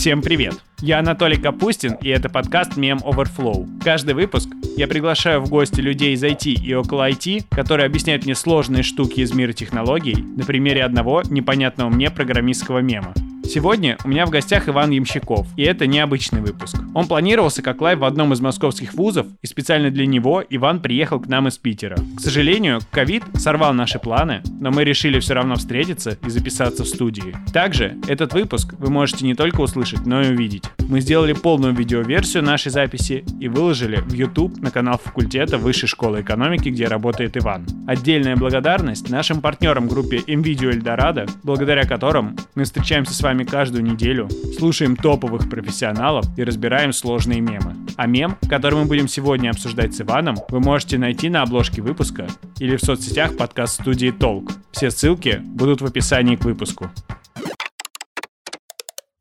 Всем привет! Я Анатолий Капустин, и это подкаст Mem Overflow. Каждый выпуск я приглашаю в гости людей из IT и около IT, которые объясняют мне сложные штуки из мира технологий на примере одного непонятного мне программистского мема. Сегодня у меня в гостях Иван Ямщиков, и это необычный выпуск. Он планировался как лайв в одном из московских вузов, и специально для него Иван приехал к нам из Питера. К сожалению, ковид сорвал наши планы, но мы решили все равно встретиться и записаться в студии. Также этот выпуск вы можете не только услышать, но и увидеть. Мы сделали полную видеоверсию нашей записи и выложили в YouTube на канал факультета Высшей школы экономики, где работает Иван. Отдельная благодарность нашим партнерам группе NVIDIA Эльдорадо, благодаря которым мы встречаемся с вами вами каждую неделю, слушаем топовых профессионалов и разбираем сложные мемы. А мем, который мы будем сегодня обсуждать с Иваном, вы можете найти на обложке выпуска или в соцсетях подкаст-студии Толк. Все ссылки будут в описании к выпуску.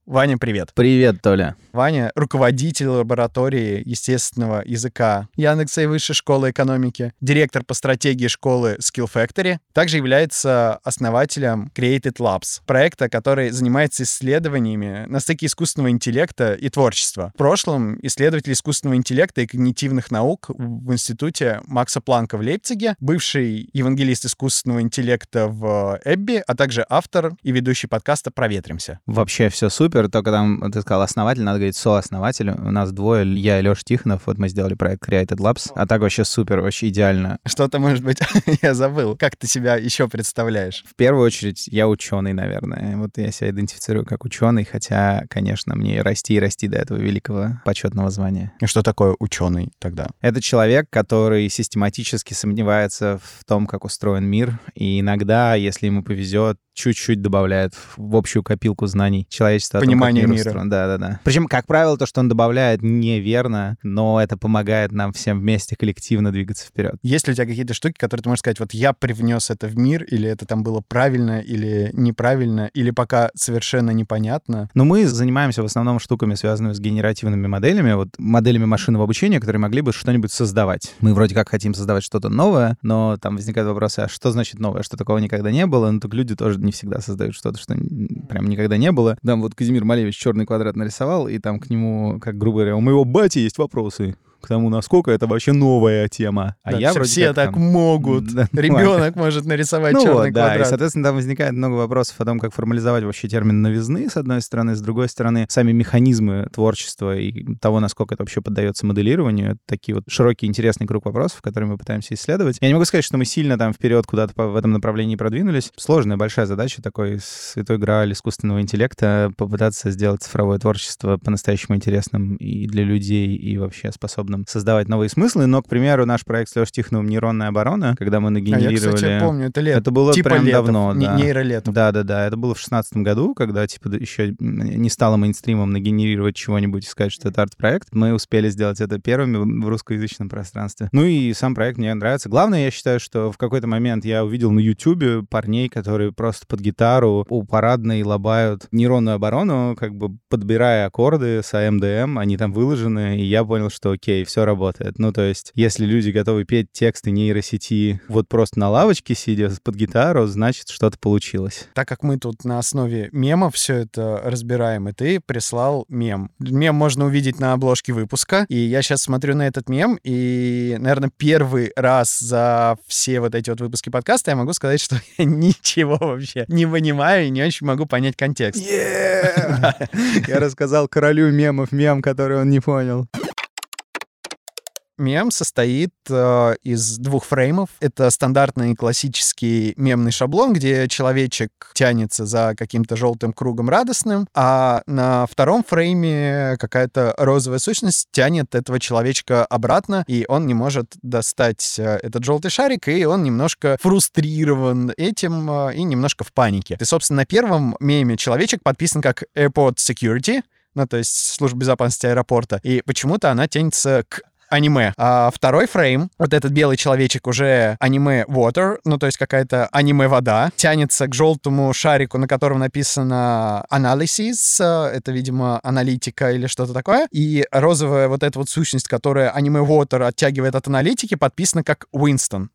Ваня, привет. Привет, Толя. Ваня — руководитель лаборатории естественного языка Яндекса и Высшей школы экономики, директор по стратегии школы Skill Factory, также является основателем Created Labs, проекта, который занимается исследованиями на стыке искусственного интеллекта и творчества. В прошлом исследователь искусственного интеллекта и когнитивных наук в институте Макса Планка в Лейпциге, бывший евангелист искусственного интеллекта в Эбби, а также автор и ведущий подкаста «Проветримся». Вообще все супер супер, только там, ты сказал, основатель, надо говорить сооснователь. У нас двое, я и Леша Тихонов, вот мы сделали проект Created Labs, а так вообще супер, вообще идеально. Что-то, может быть, я забыл. Как ты себя еще представляешь? В первую очередь, я ученый, наверное. Вот я себя идентифицирую как ученый, хотя, конечно, мне расти и расти до этого великого почетного звания. И что такое ученый тогда? Это человек, который систематически сомневается в том, как устроен мир, и иногда, если ему повезет, чуть-чуть добавляет в общую копилку знаний человечества. Понимание мира. Да, да, да. Причем, как правило, то, что он добавляет, неверно, но это помогает нам всем вместе коллективно двигаться вперед. Есть ли у тебя какие-то штуки, которые ты можешь сказать, вот я привнес это в мир, или это там было правильно, или неправильно, или пока совершенно непонятно? Ну, мы занимаемся в основном штуками, связанными с генеративными моделями, вот моделями машинного обучения, которые могли бы что-нибудь создавать. Мы вроде как хотим создавать что-то новое, но там возникают вопросы, а что значит новое, что такого никогда не было? Ну, так люди тоже не всегда создают что-то, что прям никогда не было. Там вот Казимир Малевич черный квадрат нарисовал, и там к нему, как грубо говоря, у моего бати есть вопросы к тому, насколько это вообще новая тема. А да, я вроде все так там... могут. Да, Ребенок может нарисовать ну, черный да, квадрат. И, соответственно, там возникает много вопросов о том, как формализовать вообще термин новизны, с одной стороны, с другой стороны, сами механизмы творчества и того, насколько это вообще поддается моделированию. Это такие вот широкий, интересный круг вопросов, которые мы пытаимся исследовать. Я не могу сказать, что мы сильно там вперед куда-то в этом направлении продвинулись. Сложная, большая задача такой святой грааль искусственного интеллекта попытаться сделать цифровое творчество по-настоящему интересным и для людей, и вообще способным создавать новые смыслы. Но, к примеру, наш проект с Лешей Тихоновым «Нейронная оборона», когда мы нагенерировали... А я, кстати, помню, это лет. Это было типа прям летов, давно, да. Нейролетов. Да-да-да, это было в шестнадцатом году, когда, типа, еще не стало мейнстримом нагенерировать чего-нибудь и сказать, что это арт-проект. Мы успели сделать это первыми в русскоязычном пространстве. Ну и сам проект мне нравится. Главное, я считаю, что в какой-то момент я увидел на YouTube парней, которые просто под гитару у парадной лобают нейронную оборону, как бы подбирая аккорды с AMDM, они там выложены, и я понял, что окей, все работает. Ну, то есть, если люди готовы петь тексты нейросети вот просто на лавочке сидя под гитару, значит, что-то получилось. Так как мы тут на основе мемов все это разбираем, и ты прислал мем. Мем можно увидеть на обложке выпуска, и я сейчас смотрю на этот мем, и, наверное, первый раз за все вот эти вот выпуски подкаста я могу сказать, что я ничего вообще не понимаю и не очень могу понять контекст. Я рассказал королю мемов мем, который он не понял мем состоит э, из двух фреймов. Это стандартный классический мемный шаблон, где человечек тянется за каким-то желтым кругом радостным, а на втором фрейме какая-то розовая сущность тянет этого человечка обратно, и он не может достать э, этот желтый шарик, и он немножко фрустрирован этим э, и немножко в панике. И, собственно, на первом меме человечек подписан как Airport Security, ну, то есть служба безопасности аэропорта, и почему-то она тянется к аниме. А второй фрейм, вот этот белый человечек уже аниме water, ну то есть какая-то аниме вода, тянется к желтому шарику, на котором написано analysis, это, видимо, аналитика или что-то такое, и розовая вот эта вот сущность, которая аниме water оттягивает от аналитики, подписана как Winston.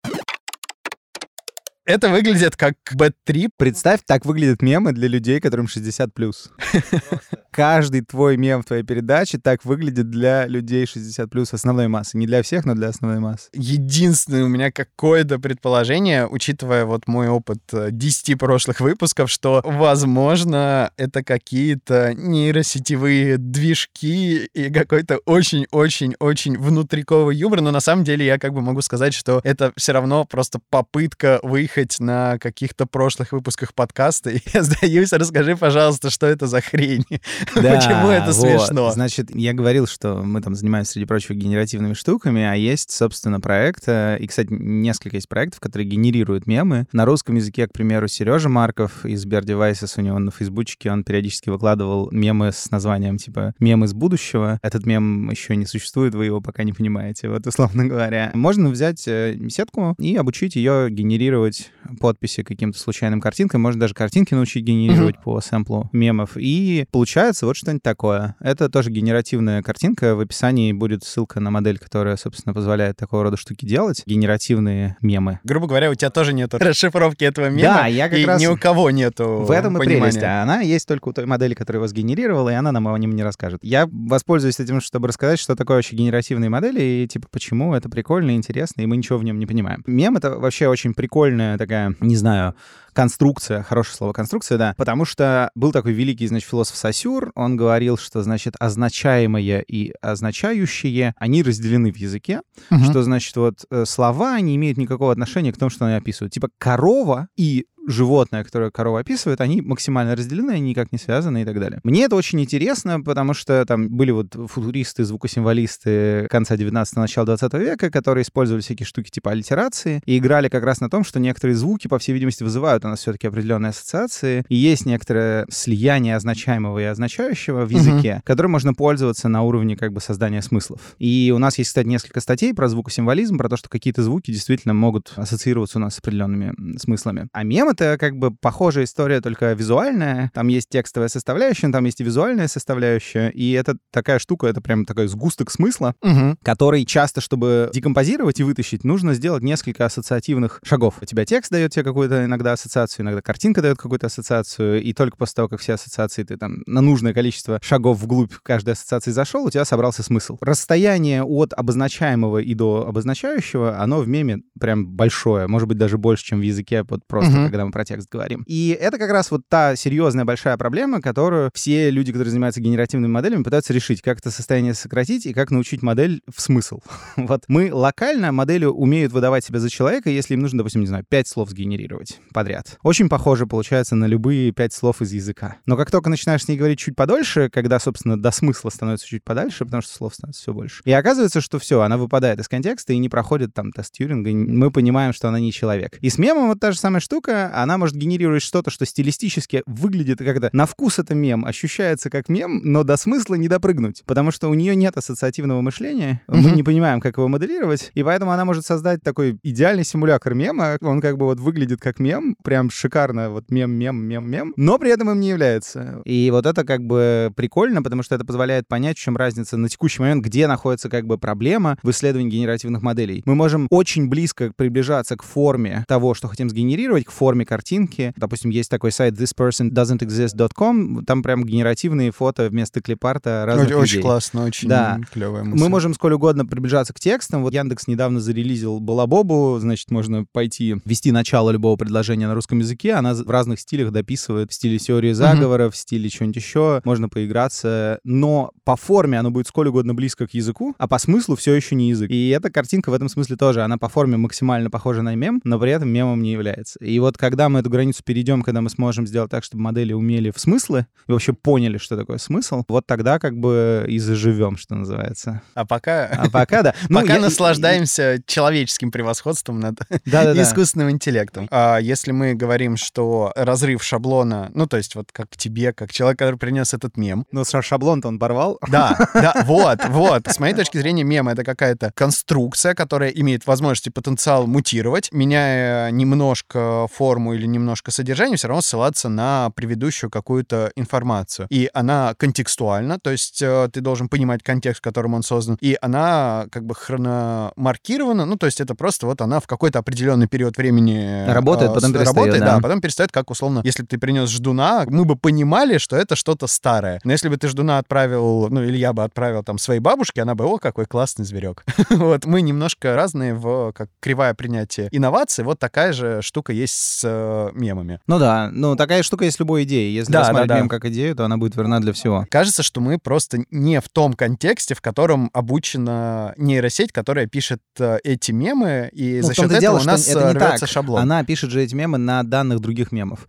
Это выглядит как бэт-трип. Представь, так выглядят мемы для людей, которым 60+. плюс. Каждый твой мем в твоей передаче так выглядит для людей 60+, плюс основной массы. Не для всех, но для основной массы. Единственное у меня какое-то предположение, учитывая вот мой опыт 10 э, прошлых выпусков, что, возможно, это какие-то нейросетевые движки и какой-то очень-очень-очень внутриковый юмор, но на самом деле я как бы могу сказать, что это все равно просто попытка выехать на каких-то прошлых выпусках подкаста. И я сдаюсь, расскажи, пожалуйста, что это за хрень? Да, Почему это вот. смешно? Значит, я говорил, что мы там занимаемся, среди прочего, генеративными штуками, а есть, собственно, проект, э, и, кстати, несколько есть проектов, которые генерируют мемы. На русском языке, к примеру, Сережа Марков из Bear Devices, у него на фейсбучке, он периодически выкладывал мемы с названием, типа, «Мем из будущего». Этот мем еще не существует, вы его пока не понимаете, вот условно говоря. Можно взять э, сетку и обучить ее генерировать подписи каким-то случайным картинкам, можно даже картинки научить генерировать mm-hmm. по сэмплу мемов. И получается вот что-нибудь такое. Это тоже генеративная картинка. В описании будет ссылка на модель, которая, собственно, позволяет такого рода штуки делать. Генеративные мемы. Грубо говоря, у тебя тоже нет расшифровки этого мема. Да, я как и раз... ни у кого нету В этом понимания. и прелесть. А она есть только у той модели, которая его сгенерировала, и она нам о нем не расскажет. Я воспользуюсь этим, чтобы рассказать, что такое вообще генеративные модели, и типа почему это прикольно, интересно, и мы ничего в нем не понимаем. Мем — это вообще очень прикольная такая, не знаю, конструкция, хорошее слово конструкция, да, потому что был такой великий, значит, философ Сосюр, он говорил, что, значит, означаемое и означающее, они разделены в языке, угу. что, значит, вот э, слова не имеют никакого отношения к тому, что они описывают. Типа корова и животное, которое корова описывает, они максимально разделены, они никак не связаны и так далее. Мне это очень интересно, потому что там были вот футуристы, звукосимволисты конца 19 начала 20 века, которые использовали всякие штуки типа аллитерации и играли как раз на том, что некоторые звуки, по всей видимости, вызывают у нас все-таки определенные ассоциации, и есть некоторое слияние означаемого и означающего в языке, uh-huh. которым можно пользоваться на уровне как бы создания смыслов. И у нас есть, кстати, несколько статей про звукосимволизм, про то, что какие-то звуки действительно могут ассоциироваться у нас с определенными смыслами. А мемы это как бы похожая история, только визуальная. Там есть текстовая составляющая, там есть и визуальная составляющая. И это такая штука, это прям такой сгусток смысла, угу. который часто, чтобы декомпозировать и вытащить, нужно сделать несколько ассоциативных шагов. У тебя текст дает тебе какую-то иногда ассоциацию, иногда картинка дает какую-то ассоциацию, и только после того, как все ассоциации ты там на нужное количество шагов вглубь каждой ассоциации зашел, у тебя собрался смысл. Расстояние от обозначаемого и до обозначающего, оно в меме прям большое, может быть, даже больше, чем в языке, вот просто угу. когда мы про текст говорим. И это как раз вот та серьезная большая проблема, которую все люди, которые занимаются генеративными моделями, пытаются решить, как это состояние сократить и как научить модель в смысл. вот мы локально модели умеют выдавать себя за человека, если им нужно, допустим, не знаю, пять слов сгенерировать подряд. Очень похоже получается на любые пять слов из языка. Но как только начинаешь с ней говорить чуть подольше, когда, собственно, до смысла становится чуть подальше, потому что слов становится все больше. И оказывается, что все, она выпадает из контекста и не проходит там тест Тьюринга, мы понимаем, что она не человек. И с мемом вот та же самая штука, она может генерировать что-то, что стилистически выглядит как-то на вкус это мем, ощущается как мем, но до смысла не допрыгнуть, потому что у нее нет ассоциативного мышления, mm-hmm. мы не понимаем, как его моделировать, и поэтому она может создать такой идеальный симулятор мема, он как бы вот выглядит как мем, прям шикарно, вот мем, мем, мем, мем, но при этом им не является. И вот это как бы прикольно, потому что это позволяет понять, в чем разница на текущий момент, где находится как бы проблема в исследовании генеративных моделей. Мы можем очень близко приближаться к форме того, что хотим сгенерировать, к форме картинки. Допустим, есть такой сайт thispersondoesn'texist.com, там прям генеративные фото вместо клипарта разных очень, людей. Очень классно, очень да. клевая мысль. Мы можем сколь угодно приближаться к текстам. Вот Яндекс недавно зарелизил Балабобу, значит, можно пойти ввести начало любого предложения на русском языке, она в разных стилях дописывает, в стиле теории заговоров, mm-hmm. в стиле чего-нибудь еще, можно поиграться, но по форме оно будет сколь угодно близко к языку, а по смыслу все еще не язык. И эта картинка в этом смысле тоже, она по форме максимально похожа на мем, но при этом мемом не является. И вот когда мы эту границу перейдем, когда мы сможем сделать так, чтобы модели умели в смыслы и вообще поняли, что такое смысл, вот тогда как бы и заживем, что называется. А пока... А пока, да. Ну, пока наслаждаемся человеческим превосходством над искусственным интеллектом. А если мы говорим, что разрыв шаблона, ну, то есть вот как тебе, как человек, который принес этот мем. Ну, шаблон-то он порвал. Да, да, вот, вот. С моей точки зрения, мем — это какая-то конструкция, которая имеет возможность и потенциал мутировать, меняя немножко форму форму или немножко содержание, все равно ссылаться на предыдущую какую-то информацию. И она контекстуальна, то есть э, ты должен понимать контекст, в котором он создан, и она как бы хрономаркирована, ну, то есть это просто вот она в какой-то определенный период времени работает, э, потом перестает, работает, да. да, потом перестает, как условно, если ты принес ждуна, мы бы понимали, что это что-то старое. Но если бы ты ждуна отправил, ну, или я бы отправил там своей бабушке, она бы, о, какой классный зверек. вот, мы немножко разные в как кривая принятия инноваций, вот такая же штука есть с э, мемами. Ну да, ну такая штука есть любой идеей. Если Да, рассматривать да, да. мем как идею, то она будет верна для всего. Кажется, что мы просто не в том контексте, в котором обучена нейросеть, которая пишет э, эти мемы, и Ну, за счет этого дело, у нас это э, не рвется так. шаблон. Она пишет же эти мемы на данных других мемов.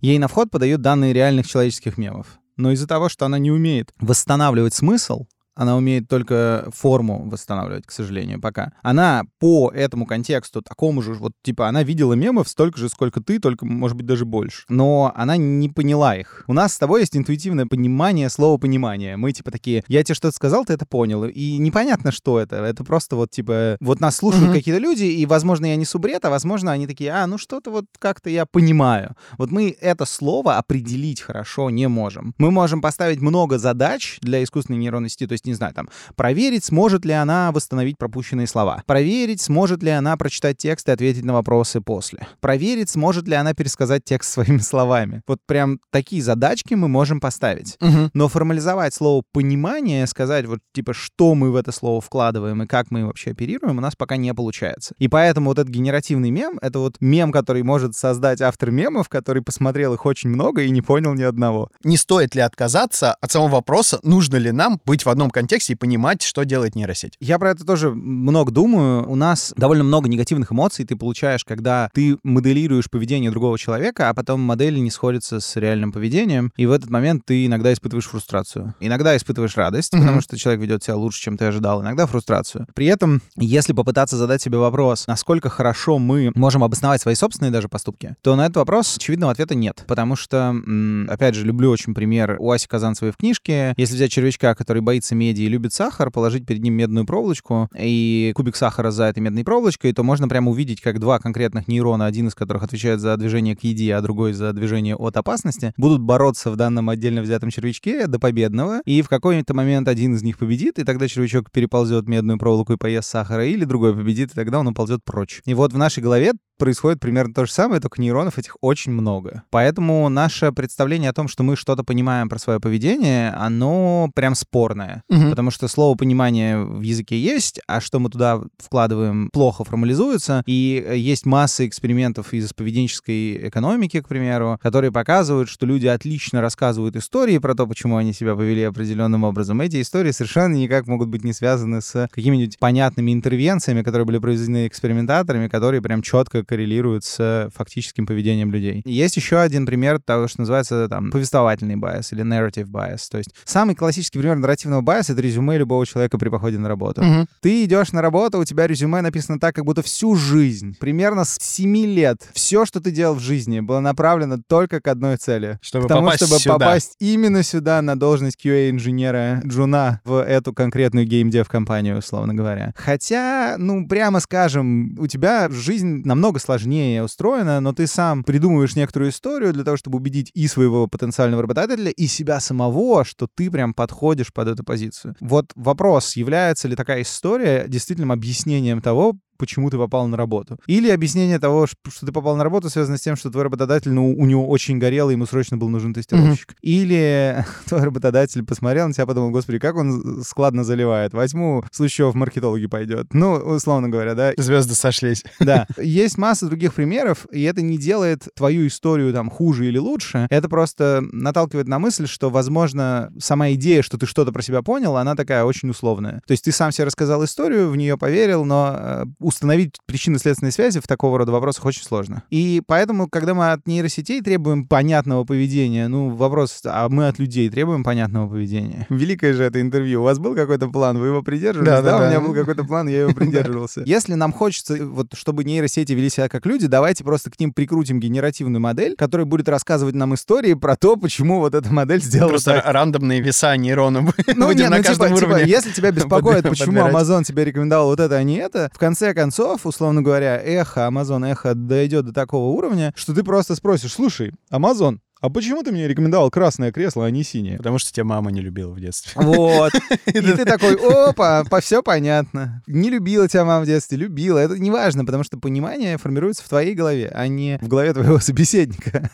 Ей на вход подают данные реальных человеческих мемов. Но из-за того, что она не умеет восстанавливать смысл, она умеет только форму восстанавливать, к сожалению, пока. Она по этому контексту, такому же, вот, типа, она видела мемов столько же, сколько ты, только, может быть, даже больше. Но она не поняла их. У нас с тобой есть интуитивное понимание слова «понимание». Мы, типа, такие, я тебе что-то сказал, ты это понял. И непонятно, что это. Это просто вот, типа, вот нас слушают Мгм. какие-то люди, и, возможно, я несу бред, а, возможно, они такие, а, ну что-то вот как-то я понимаю. Вот мы это слово определить хорошо не можем. Мы можем поставить много задач для искусственной нейронной сети, то есть, не знаю, там, проверить, сможет ли она восстановить пропущенные слова, проверить, сможет ли она прочитать текст и ответить на вопросы после, проверить, сможет ли она пересказать текст своими словами. Вот прям такие задачки мы можем поставить. Мгм. Но формализовать слово «понимание», сказать вот типа, что мы в это слово вкладываем и как мы им вообще оперируем, у нас пока не получается. И поэтому вот этот генеративный мем — это вот мем, который может создать автор мемов, который посмотрел их очень много и не понял ни одного. Не стоит ли отказаться от самого вопроса, нужно ли нам быть в одном контексте и понимать, что делает нейросеть? Я про это тоже много думаю. У нас довольно много негативных эмоций ты получаешь, когда ты моделируешь поведение другого человека, а потом модель не сходится с реальным поведением, и в этот момент ты иногда испытываешь фрустрацию. Иногда испытываешь радость, Мгм. потому что человек ведет себя лучше, чем ты ожидал, иногда фрустрацию. При этом, если попытаться задать себе вопрос, насколько хорошо мы можем обосновать свои собственные даже поступки, то на этот вопрос очевидного ответа нет. Потому что, опять же, люблю очень пример у Аси Казанцевой в книжке. Если взять червячка, который боится меди и любит сахар, положить перед ним медную проволочку и кубик сахара за этой медной проволочкой, то можно прямо увидеть, как два конкретных нейрона, один из которых отвечает за движение к еде, а другой за движение от опасности, будут бороться в данном отдельно взятом червячке до победного, и в какой-то момент один из них победит, и тогда червячок переползет медную проволоку и поест сахара, или другой победит, и тогда он уползет прочь. И вот в нашей голове происходит примерно то же самое, только нейронов этих очень много. Поэтому наше представление о том, что мы что-то понимаем про свое поведение, оно прям спорное. Мгм. Потому что слово «понимание» в языке есть, а что мы туда вкладываем, плохо формализуется. И э, есть масса экспериментов из поведенческой экономики, к примеру, которые показывают, что люди отлично рассказывают истории про то, почему они себя повели определенным образом. Эти истории совершенно никак могут быть не связаны с какими-нибудь понятными интервенциями, которые были произведены экспериментаторами, которые прям четко коррелируют с фактическим поведением людей. Есть еще один пример того, что называется там повествовательный bias или narrative bias. То есть самый классический пример нарративного bias — это резюме любого человека при походе на работу. Мгм. Ты идешь на работу, у тебя резюме написано так, как будто всю жизнь, примерно с 7 лет, все, что ты делал в жизни, было направлено только к одной цели. Чтобы К тому, попасть чтобы сюда. попасть именно сюда, на должность QA-инженера Джуна в эту конкретную геймдев-компанию, условно говоря. Хотя, ну, прямо скажем, у тебя жизнь намного сложнее устроена, но ты сам придумываешь некоторую историю для того, чтобы убедить и своего потенциального работодателя, и себя самого, что ты прям подходишь под эту позицию. Вот вопрос, является ли такая история действительным объяснением того, почему ты попал на работу. Или объяснение того, что ты попал на работу, связано с тем, что твой работодатель, ну, у него очень горело, ему срочно был нужен тестировщик. Или твой работодатель посмотрел на тебя, подумал, господи, как он складно заливает. Возьму, в случае в маркетологи пойдет. Ну, условно говоря, да. Звезды сошлись. Да. Есть масса других примеров, и это не делает твою историю там хуже или лучше. Это просто наталкивает на мысль, что, возможно, сама идея, что ты что-то про себя понял, она такая очень условная. То есть ты сам себе рассказал историю, в нее поверил, но э, установить причинно-следственные связи в такого рода вопросах очень сложно. И поэтому, когда мы от нейросетей требуем понятного поведения, ну, вопрос, а мы от людей требуем понятного поведения? Великое же это интервью. У вас был какой-то план, вы его придерживались? Да, да, у да. меня был какой-то план, я его придерживался. Если нам хочется, вот, чтобы нейросети вели себя как люди, давайте просто к ним прикрутим генеративную модель, которая будет рассказывать нам истории про то, почему вот эта модель сделала Просто так. рандомные веса нейронов Ну, будем не, на ну, каждом типа, типа, уровне. если тебя беспокоит, почему. Amazon тебе рекомендовал вот это, а не это, в конце концов, условно говоря, эхо, Amazon эхо дойдет до такого уровня, что ты просто спросишь, слушай, Amazon, а почему ты мне рекомендовал красное кресло, а не синее? Потому что тебя мама не любила в детстве. Вот. И ты такой, опа, по все понятно. Не любила тебя мама в детстве, любила. Это не важно, потому что понимание формируется в твоей голове, а не в голове твоего собеседника.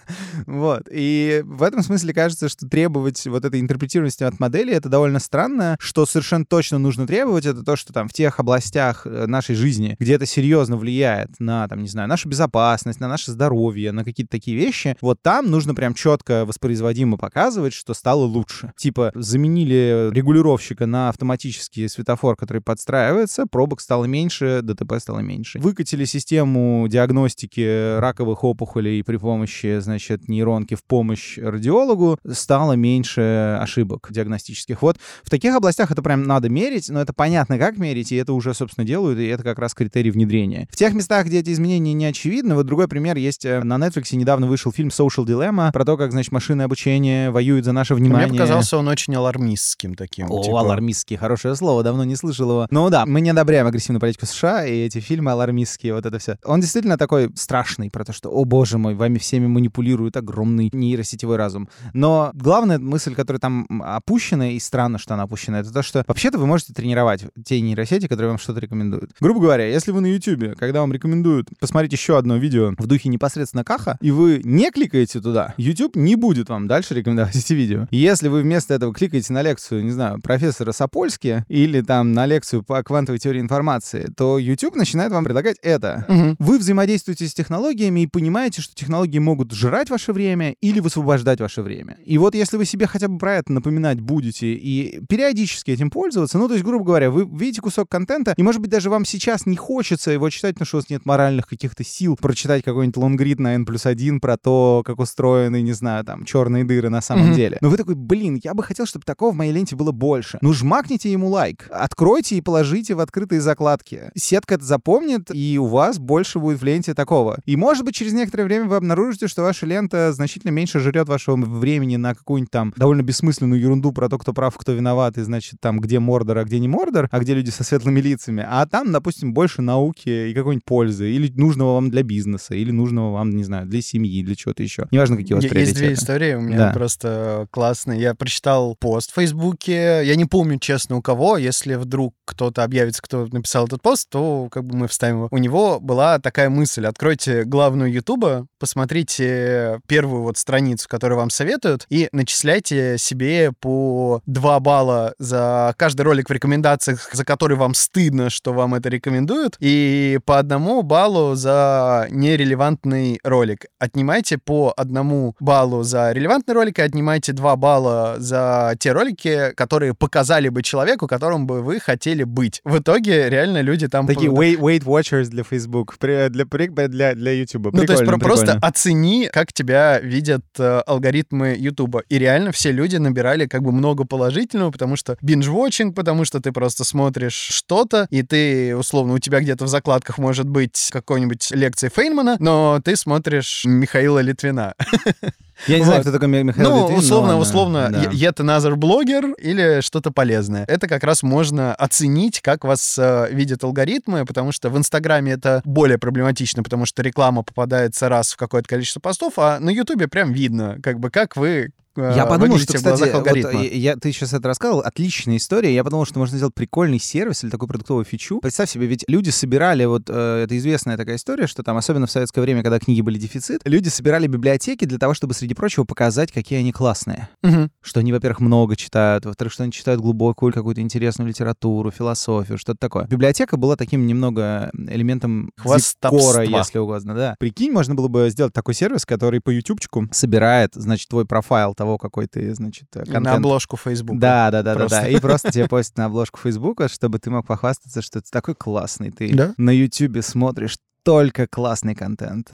Вот. И в этом смысле кажется, что требовать вот этой интерпретированности от модели — это довольно странно. Что совершенно точно нужно требовать, это то, что там в тех областях э, нашей жизни, где это серьезно влияет на, там, не знаю, нашу безопасность, на наше здоровье, на какие-то такие вещи, вот там нужно прям четко воспроизводимо показывать, что стало лучше. Типа заменили регулировщика на автоматический светофор, который подстраивается, пробок стало меньше, ДТП стало меньше. Выкатили систему диагностики раковых опухолей при помощи, значит, нейронки в помощь радиологу, стало меньше ошибок диагностических. Вот в таких областях это прям надо мерить, но это понятно, как мерить, и это уже, собственно, делают, и это как раз критерий внедрения. В тех местах, где эти изменения не очевидны, вот другой пример есть э, на Netflix недавно вышел фильм Social Dilemma про то, как, значит, машины обучения воюют за наше внимание. Мне показался он очень алармистским таким. О, типа. алармистский, хорошее слово, давно не слышал его. Ну да, мы не одобряем агрессивную политику США, и эти фильмы алармистские, вот это все. Он действительно такой страшный, про то, что, о боже мой, вами всеми манипулирует огромный нейросетевой разум. Но главная мысль, которая там опущена, и странно, что она опущена, это то, что вообще-то вы можете тренировать те нейросети, которые вам что-то рекомендуют. Грубо говоря, если вы на YouTube, когда вам рекомендуют посмотреть еще одно видео в духе непосредственно Каха, и вы не кликаете туда, YouTube не будет вам дальше рекомендовать эти видео. Если вы вместо этого кликаете на лекцию, не знаю, профессора Сапольски или там на лекцию по квантовой теории информации, то YouTube начинает вам предлагать это. Мгм. Вы взаимодействуете с технологиями и понимаете, что технологии могут жрать ваше время или высвобождать ваше время. И вот если вы себе хотя бы про это напоминать будете и периодически этим пользоваться, ну, то есть, грубо говоря, вы видите кусок контента, и, может быть, даже вам сейчас не хочется его читать, потому что у вас нет моральных каких-то сил прочитать какой-нибудь лонгрид на N плюс 1 про то, как устроены, не знаю, там, черные дыры на самом Мгм. деле. Но вы такой, блин, я бы хотел, чтобы такого в моей ленте было больше. Ну, жмакните ему лайк, откройте и положите в открытые закладки. Сетка это запомнит, и у вас больше будет в ленте такого. И, может быть, через некоторое время вы обнаружите, что ваша лента значительно меньше жрет вашего времени на какую-нибудь там довольно бессмысленную ерунду про то, кто прав, кто виноват, и, значит, там, где Мордор, а где не Мордор, а где люди со светлыми лицами. А там, допустим, больше науки и какой-нибудь пользы, или нужного вам для бизнеса, или нужного вам, не знаю, для семьи, для чего-то еще. Неважно, какие у вас Есть две истории, у меня Да. просто классные. Я прочитал пост в Фейсбуке, я не помню, честно, у кого. Если вдруг кто-то объявится, кто написал этот пост, то как бы мы вставим его. У него была такая мысль. Откройте главную Ютуба, посмотрите первую вот страницу, которую вам советуют, и начисляйте себе по 2 балла за каждый ролик в рекомендациях, за который вам стыдно, что вам это рекомендуют, и по одному баллу за нерелевантный ролик. Отнимайте по одному баллу за релевантный ролик и отнимайте 2 балла за те ролики, которые показали бы человеку, которым бы вы хотели быть. В итоге реально люди там... Такие Weight, Weight Watchers для Facebook, для, для, для YouTube. Ну, то есть Прикольно, про- просто прикольно. оцени, как тебя видят э, алгоритмы Ютуба. И реально все люди набирали как бы много положительного, потому что binge-watching, потому что ты просто смотришь что-то, и ты, условно, у тебя где-то в закладках может быть какой-нибудь лекции Фейнмана, но ты смотришь Михаила Литвина. Я не знаю, кто такой Ми- Михаил ну, Литвин, условно, условно, да. yet another блогер или что-то полезное. Это как раз можно оценить, как вас э, видят алгоритмы, потому что в Инстаграме это более проблематично, потому что реклама попадается раз в какое-то количество постов, а на Ютубе прям видно, как бы, как вы Я подумал, что, кстати, вот, э, я, ты сейчас это рассказывал, отличная история. Я подумал, что можно сделать прикольный сервис или такую продуктовую фичу. Представь себе, ведь люди собирали, вот э, это известная такая история, что там, особенно в советское время, когда книги были дефицит, люди собирали библиотеки для того, чтобы, среди прочего, показать, какие они классные. Мгм. Что они, во-первых, много читают, во-вторых, что они читают глубокую какую-то интересную литературу, философию, что-то такое. Библиотека была таким немного элементом декора, если угодно, да. Прикинь, можно было бы сделать такой сервис, который по ютубчику собирает, значит, твой профайл того, какой ты, значит, э, И контент. на обложку Facebook. Да, да, да, да, Просто. да. И просто тебе постят на обложку Фейсбука, чтобы ты мог похвастаться, что ты такой классный. Ты Да. на Ютубе смотришь только классный контент.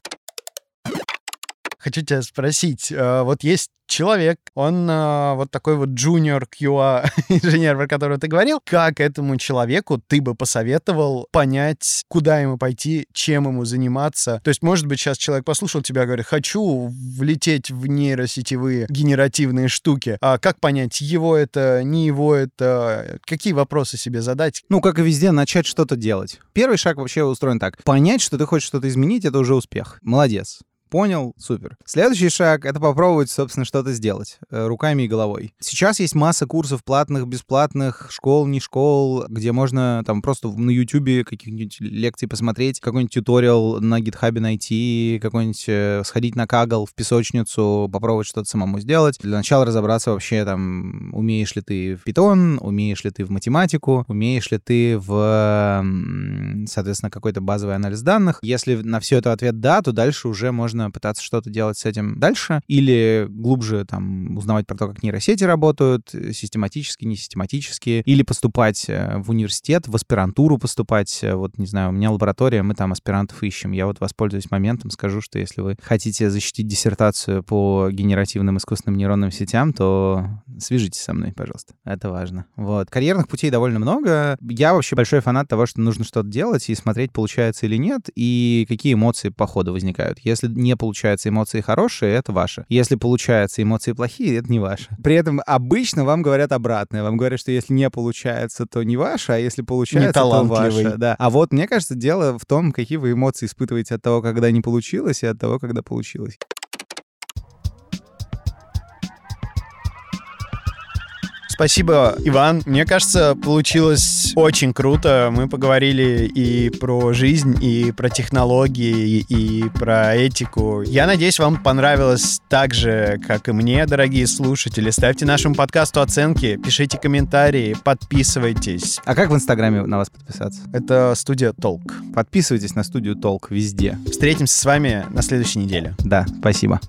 Хочу тебя спросить, э, вот есть человек, он э, вот такой вот junior QA инженер, про которого ты говорил, как этому человеку ты бы посоветовал понять, куда ему пойти, чем ему заниматься? То есть, может быть, сейчас человек послушал тебя, говорит, хочу влететь в нейросетевые генеративные штуки. А как понять, его это, не его это? Какие вопросы себе задать? Ну, как и везде, начать что-то делать. Первый шаг вообще устроен так. Понять, что ты хочешь что-то изменить, это уже успех. Молодец. Понял, супер. Следующий шаг — это попробовать, собственно, что-то сделать э, руками и головой. Сейчас есть масса курсов платных, бесплатных, школ, не школ, где можно там просто на YouTube каких-нибудь лекций посмотреть, какой-нибудь туториал на гитхабе найти, какой-нибудь э, сходить на кагл в песочницу, попробовать что-то самому сделать. Для начала разобраться вообще там, умеешь ли ты в питон, умеешь ли ты в математику, умеешь ли ты в, соответственно, какой-то базовый анализ данных. Если на все это ответ «да», то дальше уже можно нужно пытаться что-то делать с этим дальше, или глубже там узнавать про то, как нейросети работают, э, систематически, не систематически, или поступать э, в университет, в аспирантуру поступать. Э, вот, не знаю, у меня лаборатория, мы там аспирантов ищем. Я вот воспользуюсь моментом, скажу, что если вы хотите защитить диссертацию по генеративным искусственным нейронным сетям, то свяжитесь со мной, пожалуйста. Это важно. Вот. Карьерных путей довольно много. Я вообще большой фанат того, что нужно что-то делать и смотреть, получается или нет, и какие эмоции по ходу возникают. Если не не получается эмоции хорошие, это ваше. Если получается эмоции плохие, это не ваше. При этом обычно вам говорят обратное. Вам говорят, что если не получается, то не ваше, а если получается, то ваше. Да. А вот мне кажется, дело в том, какие вы эмоции испытываете от того, когда не получилось, и от того, когда получилось. Спасибо, Иван. Мне кажется, получилось очень круто. Мы поговорили и про жизнь, и про технологии, и про этику. Я надеюсь, вам понравилось так же, как и мне, дорогие слушатели. Ставьте нашему подкасту оценки, пишите комментарии, подписывайтесь. А как в Инстаграме на вас подписаться? Это студия Толк. Подписывайтесь на студию Толк везде. Встретимся с вами на следующей неделе. Да, спасибо.